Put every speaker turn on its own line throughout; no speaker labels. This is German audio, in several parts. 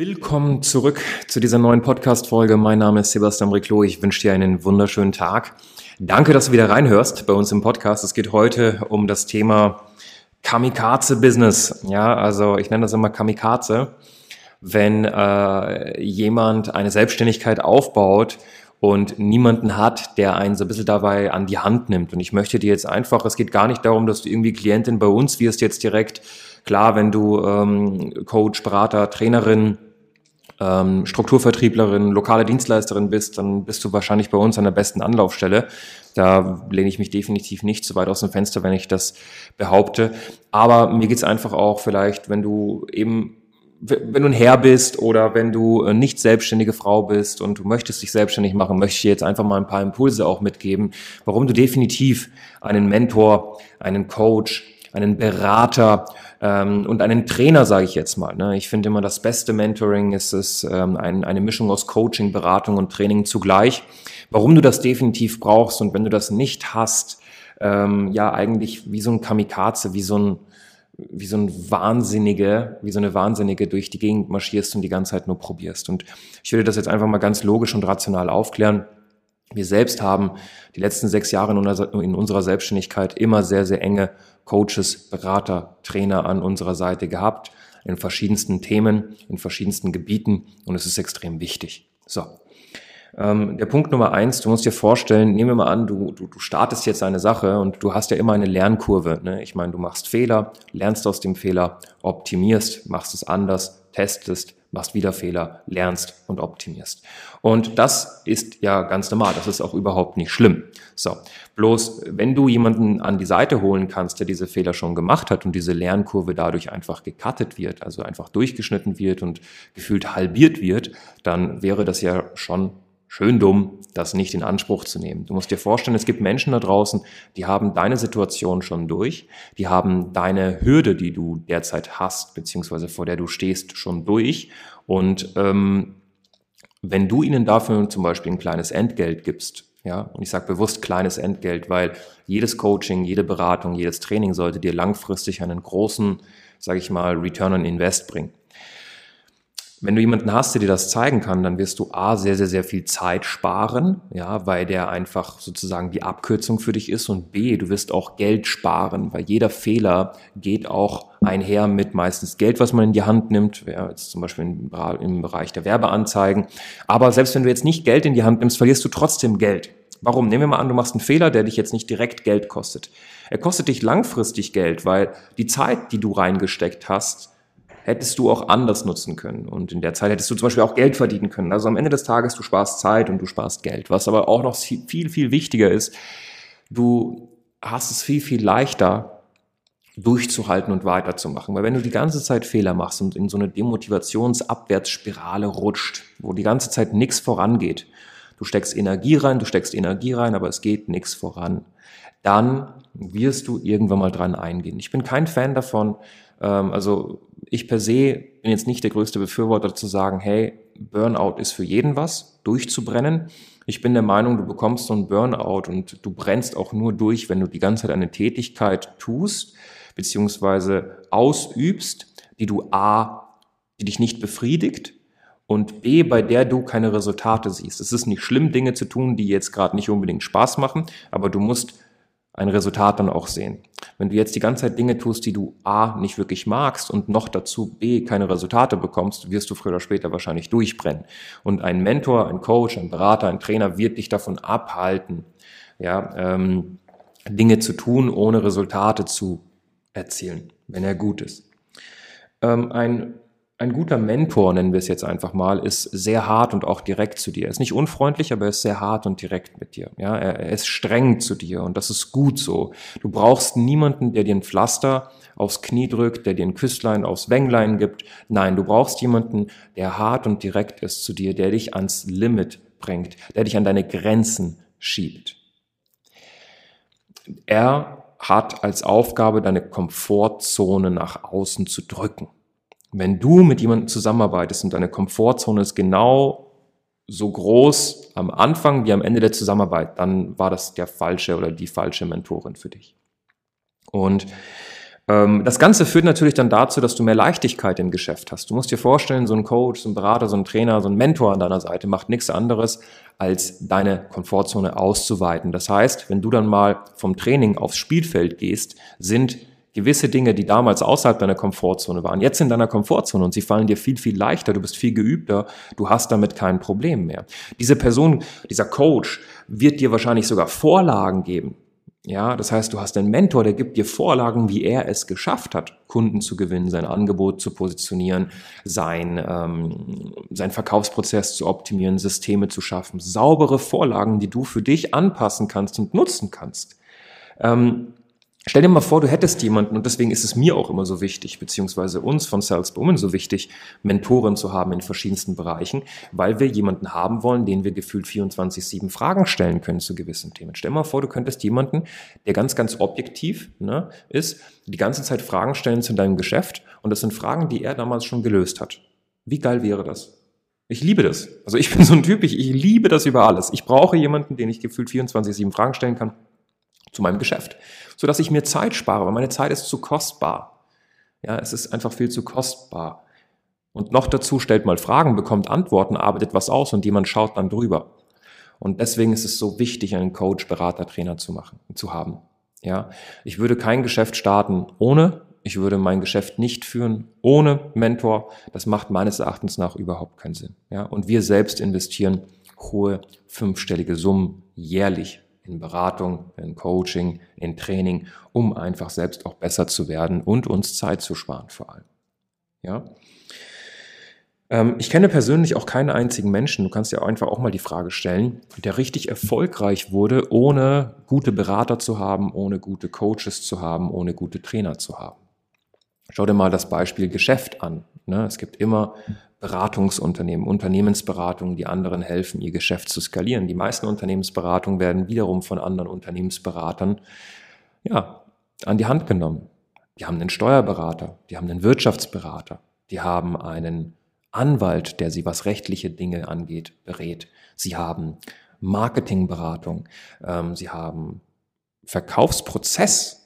Willkommen zurück zu dieser neuen Podcast-Folge. Mein Name ist Sebastian Riclo. Ich wünsche dir einen wunderschönen Tag. Danke, dass du wieder reinhörst bei uns im Podcast. Es geht heute um das Thema Kamikaze-Business. Ja, also ich nenne das immer Kamikaze. Wenn äh, jemand eine Selbstständigkeit aufbaut und niemanden hat, der einen so ein bisschen dabei an die Hand nimmt. Und ich möchte dir jetzt einfach, es geht gar nicht darum, dass du irgendwie Klientin bei uns wirst jetzt direkt. Klar, wenn du ähm, Coach, Berater, Trainerin, ähm, Strukturvertrieblerin, lokale Dienstleisterin bist, dann bist du wahrscheinlich bei uns an der besten Anlaufstelle. Da lehne ich mich definitiv nicht zu weit aus dem Fenster, wenn ich das behaupte. Aber mir geht's einfach auch vielleicht, wenn du eben wenn du ein Herr bist oder wenn du äh, nicht selbstständige Frau bist und du möchtest dich selbstständig machen, möchte ich dir jetzt einfach mal ein paar Impulse auch mitgeben, warum du definitiv einen Mentor, einen Coach, einen Berater ähm, und einen Trainer, sage ich jetzt mal. Ne? Ich finde immer, das beste Mentoring ist es ähm, ein, eine Mischung aus Coaching, Beratung und Training zugleich. Warum du das definitiv brauchst und wenn du das nicht hast, ähm, ja eigentlich wie so ein Kamikaze, wie so ein wie so ein Wahnsinnige, wie so eine Wahnsinnige durch die Gegend marschierst und die ganze Zeit nur probierst. Und ich würde das jetzt einfach mal ganz logisch und rational aufklären. Wir selbst haben die letzten sechs Jahre in unserer Selbstständigkeit immer sehr, sehr enge Coaches, Berater, Trainer an unserer Seite gehabt, in verschiedensten Themen, in verschiedensten Gebieten und es ist extrem wichtig. So, ähm, der Punkt Nummer eins, du musst dir vorstellen, nehmen wir mal an, du, du, du startest jetzt eine Sache und du hast ja immer eine Lernkurve. Ne? Ich meine, du machst Fehler, lernst aus dem Fehler, optimierst, machst es anders, testest, machst wieder Fehler, lernst und optimierst. Und das ist ja ganz normal, das ist auch überhaupt nicht schlimm. So, bloß wenn du jemanden an die Seite holen kannst, der diese Fehler schon gemacht hat und diese Lernkurve dadurch einfach gecuttet wird, also einfach durchgeschnitten wird und gefühlt halbiert wird, dann wäre das ja schon schön dumm, das nicht in Anspruch zu nehmen. Du musst dir vorstellen, es gibt Menschen da draußen, die haben deine Situation schon durch, die haben deine Hürde, die du derzeit hast, beziehungsweise vor der du stehst, schon durch. Und ähm, wenn du ihnen dafür zum Beispiel ein kleines Entgelt gibst, ja, und ich sage bewusst kleines Entgelt, weil jedes Coaching, jede Beratung, jedes Training sollte dir langfristig einen großen, sage ich mal, Return on Invest bringen. Wenn du jemanden hast, der dir das zeigen kann, dann wirst du A, sehr, sehr, sehr viel Zeit sparen, ja, weil der einfach sozusagen die Abkürzung für dich ist und B, du wirst auch Geld sparen, weil jeder Fehler geht auch einher mit meistens Geld, was man in die Hand nimmt, ja, jetzt zum Beispiel im, im Bereich der Werbeanzeigen. Aber selbst wenn du jetzt nicht Geld in die Hand nimmst, verlierst du trotzdem Geld. Warum? Nehmen wir mal an, du machst einen Fehler, der dich jetzt nicht direkt Geld kostet. Er kostet dich langfristig Geld, weil die Zeit, die du reingesteckt hast, hättest du auch anders nutzen können. Und in der Zeit hättest du zum Beispiel auch Geld verdienen können. Also am Ende des Tages, du sparst Zeit und du sparst Geld. Was aber auch noch viel, viel wichtiger ist, du hast es viel, viel leichter durchzuhalten und weiterzumachen. Weil wenn du die ganze Zeit Fehler machst und in so eine Demotivationsabwärtsspirale rutscht, wo die ganze Zeit nichts vorangeht, du steckst Energie rein, du steckst Energie rein, aber es geht nichts voran, dann wirst du irgendwann mal dran eingehen. Ich bin kein Fan davon, ähm, also ich per se bin jetzt nicht der größte Befürworter zu sagen, hey, Burnout ist für jeden was, durchzubrennen. Ich bin der Meinung, du bekommst so einen Burnout und du brennst auch nur durch, wenn du die ganze Zeit eine Tätigkeit tust, beziehungsweise ausübst, die du A, die dich nicht befriedigt und B, bei der du keine Resultate siehst. Es ist nicht schlimm, Dinge zu tun, die jetzt gerade nicht unbedingt Spaß machen, aber du musst ein Resultat dann auch sehen. Wenn du jetzt die ganze Zeit Dinge tust, die du A nicht wirklich magst und noch dazu B keine Resultate bekommst, wirst du früher oder später wahrscheinlich durchbrennen. Und ein Mentor, ein Coach, ein Berater, ein Trainer wird dich davon abhalten, ja, ähm, Dinge zu tun, ohne Resultate zu erzielen, wenn er gut ist. Ähm, ein ein guter Mentor, nennen wir es jetzt einfach mal, ist sehr hart und auch direkt zu dir. Er ist nicht unfreundlich, aber er ist sehr hart und direkt mit dir. Ja, er, er ist streng zu dir und das ist gut so. Du brauchst niemanden, der dir ein Pflaster aufs Knie drückt, der dir ein Küsslein aufs Wänglein gibt. Nein, du brauchst jemanden, der hart und direkt ist zu dir, der dich ans Limit bringt, der dich an deine Grenzen schiebt. er hat als Aufgabe, deine Komfortzone nach außen zu drücken. Wenn du mit jemandem zusammenarbeitest und deine Komfortzone ist genau so groß am Anfang wie am Ende der Zusammenarbeit, dann war das der falsche oder die falsche Mentorin für dich. Und ähm, das Ganze führt natürlich dann dazu, dass du mehr Leichtigkeit im Geschäft hast. Du musst dir vorstellen, so ein Coach, so ein Berater, so ein Trainer, so ein Mentor an deiner Seite macht nichts anderes, als deine Komfortzone auszuweiten. Das heißt, wenn du dann mal vom Training aufs Spielfeld gehst, sind gewisse Dinge, die damals außerhalb deiner Komfortzone waren, jetzt in deiner Komfortzone und sie fallen dir viel, viel leichter, du bist viel geübter, du hast damit kein Problem mehr. Diese Person, dieser Coach wird dir wahrscheinlich sogar Vorlagen geben, ja, das heißt, du hast einen Mentor, der gibt dir Vorlagen, wie er es geschafft hat, Kunden zu gewinnen, sein Angebot zu positionieren, sein, ähm, sein Verkaufsprozess zu optimieren, Systeme zu schaffen. Saubere Vorlagen, die du für dich anpassen kannst und nutzen kannst. Ähm, Stell dir mal vor, du hättest jemanden, und deswegen ist es mir auch immer so wichtig, beziehungsweise uns von Sales Women so wichtig, Mentoren zu haben in verschiedensten Bereichen, weil wir jemanden haben wollen, den wir gefühlt 24-7 Fragen stellen können zu gewissen Themen. Stell dir mal vor, du könntest jemanden, der ganz, ganz objektiv ne, ist, die ganze Zeit Fragen stellen zu deinem Geschäft, und das sind Fragen, die er damals schon gelöst hat. Wie geil wäre das? Ich liebe das. Also ich bin so ein Typ, ich, ich liebe das über alles. Ich brauche jemanden, den ich gefühlt 24-7 Fragen stellen kann zu meinem Geschäft, so dass ich mir Zeit spare, weil meine Zeit ist zu kostbar. Ja, es ist einfach viel zu kostbar. Und noch dazu stellt mal Fragen, bekommt Antworten, arbeitet was aus und jemand schaut dann drüber. Und deswegen ist es so wichtig, einen Coach, Berater, Trainer zu machen, zu haben. Ja, ich würde kein Geschäft starten ohne, ich würde mein Geschäft nicht führen ohne Mentor. Das macht meines Erachtens nach überhaupt keinen Sinn. Ja, und wir selbst investieren hohe fünfstellige Summen jährlich in Beratung, in Coaching, in Training, um einfach selbst auch besser zu werden und uns Zeit zu sparen vor allem. Ja. Ähm, ich kenne persönlich auch keinen einzigen Menschen, du kannst ja einfach auch mal die Frage stellen, der richtig erfolgreich wurde, ohne gute Berater zu haben, ohne gute Coaches zu haben, ohne gute Trainer zu haben. Schau dir mal das Beispiel Geschäft an. Ne? Es gibt immer Beratungsunternehmen, Unternehmensberatungen, die anderen helfen, ihr Geschäft zu skalieren. Die meisten Unternehmensberatungen werden wiederum von anderen Unternehmensberatern ja, an die Hand genommen. Die haben einen Steuerberater, die haben einen Wirtschaftsberater, die haben einen Anwalt, der sie, was rechtliche Dinge angeht, berät. Sie haben Marketingberatung, ähm, sie haben Verkaufsprozess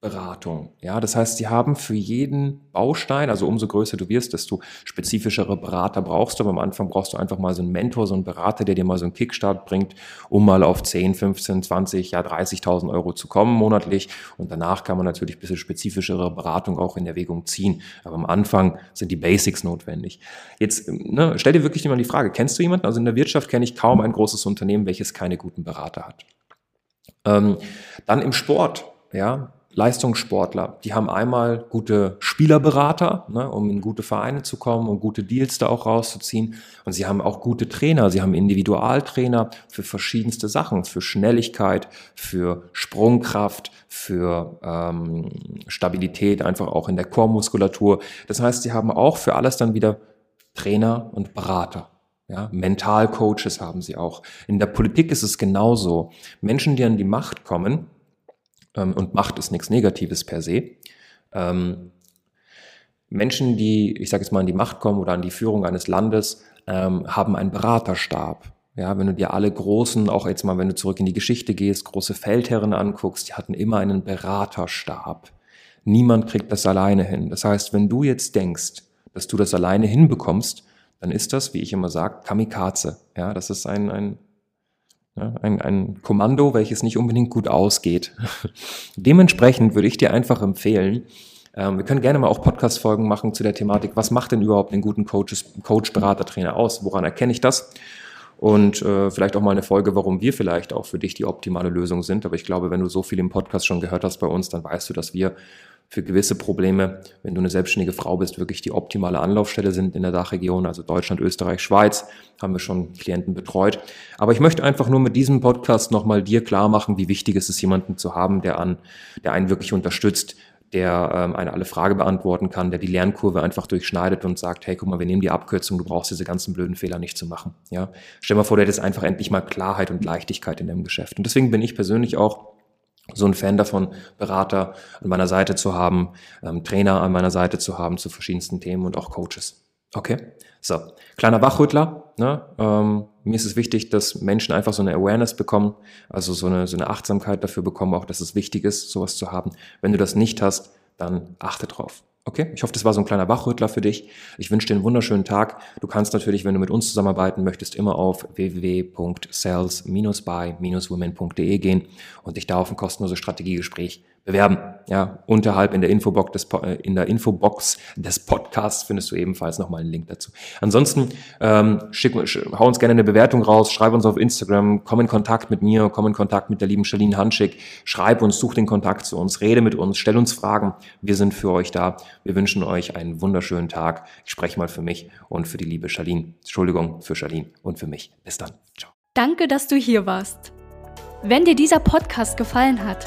Beratung. Ja, das heißt, sie haben für jeden Baustein, also umso größer du wirst, desto spezifischere Berater brauchst du. Aber am Anfang brauchst du einfach mal so einen Mentor, so einen Berater, der dir mal so einen Kickstart bringt, um mal auf 10, 15, 20, ja 30.000 Euro zu kommen monatlich. Und danach kann man natürlich ein bisschen spezifischere Beratung auch in Erwägung ziehen. Aber am Anfang sind die Basics notwendig. Jetzt ne, stell dir wirklich mal die Frage, kennst du jemanden? Also in der Wirtschaft kenne ich kaum ein großes Unternehmen, welches keine guten Berater hat. Ähm, dann im Sport, ja, Leistungssportler, die haben einmal gute Spielerberater, ne, um in gute Vereine zu kommen und gute Deals da auch rauszuziehen. Und sie haben auch gute Trainer, sie haben Individualtrainer für verschiedenste Sachen, für Schnelligkeit, für Sprungkraft, für ähm, Stabilität, einfach auch in der Chormuskulatur. Das heißt, sie haben auch für alles dann wieder Trainer und Berater. Ja, Mentalcoaches haben sie auch. In der Politik ist es genauso. Menschen, die an die Macht kommen, und Macht ist nichts Negatives per se. Ähm, Menschen, die, ich sage jetzt mal, an die Macht kommen oder an die Führung eines Landes, ähm, haben einen Beraterstab. Ja, wenn du dir alle großen, auch jetzt mal, wenn du zurück in die Geschichte gehst, große Feldherren anguckst, die hatten immer einen Beraterstab. Niemand kriegt das alleine hin. Das heißt, wenn du jetzt denkst, dass du das alleine hinbekommst, dann ist das, wie ich immer sage, Kamikaze. Ja, das ist ein, ein ein, ein Kommando, welches nicht unbedingt gut ausgeht. Dementsprechend würde ich dir einfach empfehlen, ähm, wir können gerne mal auch Podcast-Folgen machen zu der Thematik, was macht denn überhaupt einen guten Coaches, Coach, Berater, Trainer aus? Woran erkenne ich das? Und äh, vielleicht auch mal eine Folge, warum wir vielleicht auch für dich die optimale Lösung sind. Aber ich glaube, wenn du so viel im Podcast schon gehört hast bei uns, dann weißt du, dass wir für gewisse Probleme, wenn du eine selbstständige Frau bist, wirklich die optimale Anlaufstelle sind in der Dachregion, also Deutschland, Österreich, Schweiz, haben wir schon Klienten betreut. Aber ich möchte einfach nur mit diesem Podcast nochmal dir klar machen, wie wichtig es ist, jemanden zu haben, der an, der einen wirklich unterstützt, der ähm, eine alle Frage beantworten kann, der die Lernkurve einfach durchschneidet und sagt, hey, guck mal, wir nehmen die Abkürzung, du brauchst diese ganzen blöden Fehler nicht zu machen. Ja, stell mal vor, du hättest einfach endlich mal Klarheit und Leichtigkeit in deinem Geschäft. Und deswegen bin ich persönlich auch so ein Fan davon, Berater an meiner Seite zu haben, ähm, Trainer an meiner Seite zu haben zu verschiedensten Themen und auch Coaches. Okay? So, kleiner Wachrüttler. Ne? Ähm, mir ist es wichtig, dass Menschen einfach so eine Awareness bekommen, also so eine, so eine Achtsamkeit dafür bekommen, auch dass es wichtig ist, sowas zu haben. Wenn du das nicht hast, dann achte drauf. Okay, ich hoffe, das war so ein kleiner Wachrüttler für dich. Ich wünsche dir einen wunderschönen Tag. Du kannst natürlich, wenn du mit uns zusammenarbeiten möchtest, immer auf www.sales-by-women.de gehen und dich da auf ein kostenloses Strategiegespräch bewerben. Ja, unterhalb in der Infobox des, äh, in der Infobox des Podcasts findest du ebenfalls nochmal einen Link dazu. Ansonsten ähm, schick, hau uns gerne eine Bewertung raus, schreib uns auf Instagram, komm in Kontakt mit mir, komm in Kontakt mit der lieben Charlene Hanschig, schreib uns, such den Kontakt zu uns, rede mit uns, stell uns Fragen. Wir sind für euch da. Wir wünschen euch einen wunderschönen Tag. Ich spreche mal für mich und für die liebe Charlene. Entschuldigung, für Charlene und für mich. Bis dann.
Ciao. Danke, dass du hier warst. Wenn dir dieser Podcast gefallen hat,